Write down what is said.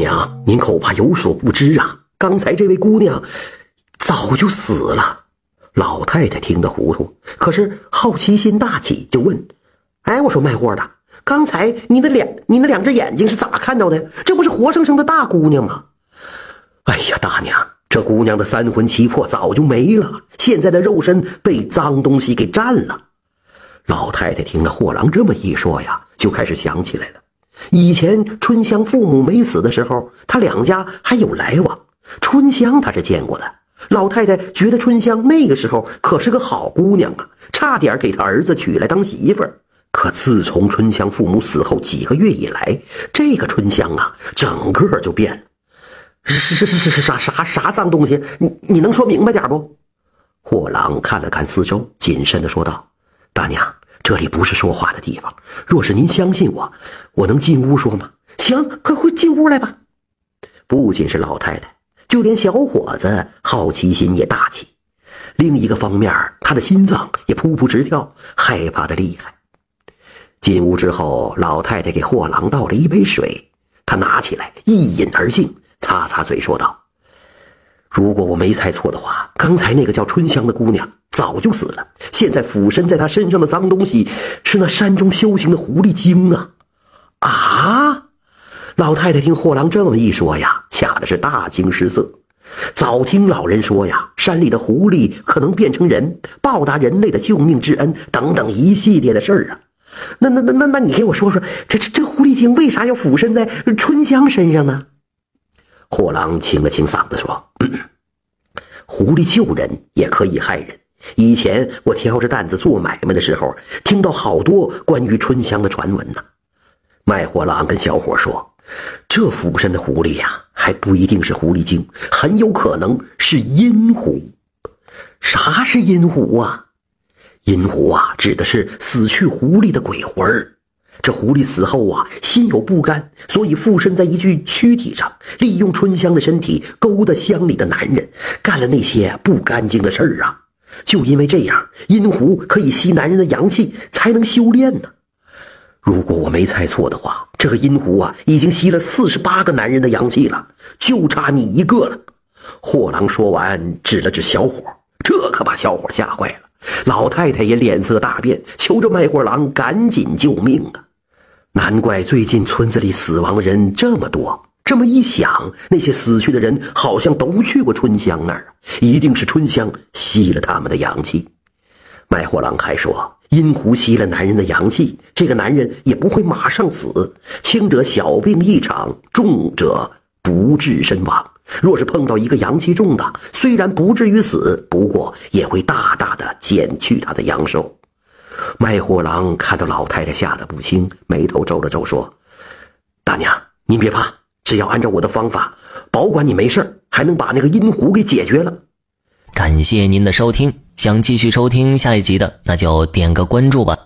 娘，您恐怕有所不知啊，刚才这位姑娘早就死了。老太太听得糊涂，可是好奇心大起，就问：“哎，我说卖货的，刚才你那两你那两只眼睛是咋看到的？这不是活生生的大姑娘吗？”哎呀，大娘，这姑娘的三魂七魄早就没了，现在的肉身被脏东西给占了。老太太听了货郎这么一说呀，就开始想起来了。以前春香父母没死的时候，他两家还有来往。春香他是见过的。老太太觉得春香那个时候可是个好姑娘啊，差点给他儿子娶来当媳妇儿。可自从春香父母死后几个月以来，这个春香啊，整个就变了。是是是是是啥啥啥脏东西？你你能说明白点不？货郎看了看四周，谨慎的说道：“大娘。”这里不是说话的地方。若是您相信我，我能进屋说吗？行，快快进屋来吧。不仅是老太太，就连小伙子好奇心也大起。另一个方面，他的心脏也扑扑直跳，害怕的厉害。进屋之后，老太太给货郎倒了一杯水，他拿起来一饮而尽，擦擦嘴说道。如果我没猜错的话，刚才那个叫春香的姑娘早就死了。现在附身在她身上的脏东西是那山中修行的狐狸精啊！啊！老太太听货郎这么一说呀，吓得是大惊失色。早听老人说呀，山里的狐狸可能变成人，报答人类的救命之恩，等等一系列的事儿啊。那那那那那，你给我说说，这这这狐狸精为啥要附身在春香身上呢？货郎清了清嗓子说：“ 狐狸救人也可以害人。以前我挑着担子做买卖的时候，听到好多关于春香的传闻呢。”卖货郎跟小伙说：“这附身的狐狸呀，还不一定是狐狸精，很有可能是阴狐。啥是阴狐啊？阴狐啊，指的是死去狐狸的鬼魂儿。”这狐狸死后啊，心有不甘，所以附身在一具躯体上，利用春香的身体勾搭乡里的男人，干了那些不干净的事儿啊。就因为这样，阴狐可以吸男人的阳气，才能修炼呢。如果我没猜错的话，这个阴狐啊，已经吸了四十八个男人的阳气了，就差你一个了。货郎说完，指了指小伙，这可把小伙吓坏了。老太太也脸色大变，求着卖货郎赶紧救命啊！难怪最近村子里死亡的人这么多。这么一想，那些死去的人好像都去过春香那儿，一定是春香吸了他们的阳气。卖货郎还说，阴狐吸了男人的阳气，这个男人也不会马上死，轻者小病一场，重者不治身亡。若是碰到一个阳气重的，虽然不至于死，不过也会大大的减去他的阳寿。卖货郎看到老太太吓得不轻，眉头皱了皱，说：“大娘，您别怕，只要按照我的方法，保管你没事还能把那个阴狐给解决了。”感谢您的收听，想继续收听下一集的，那就点个关注吧。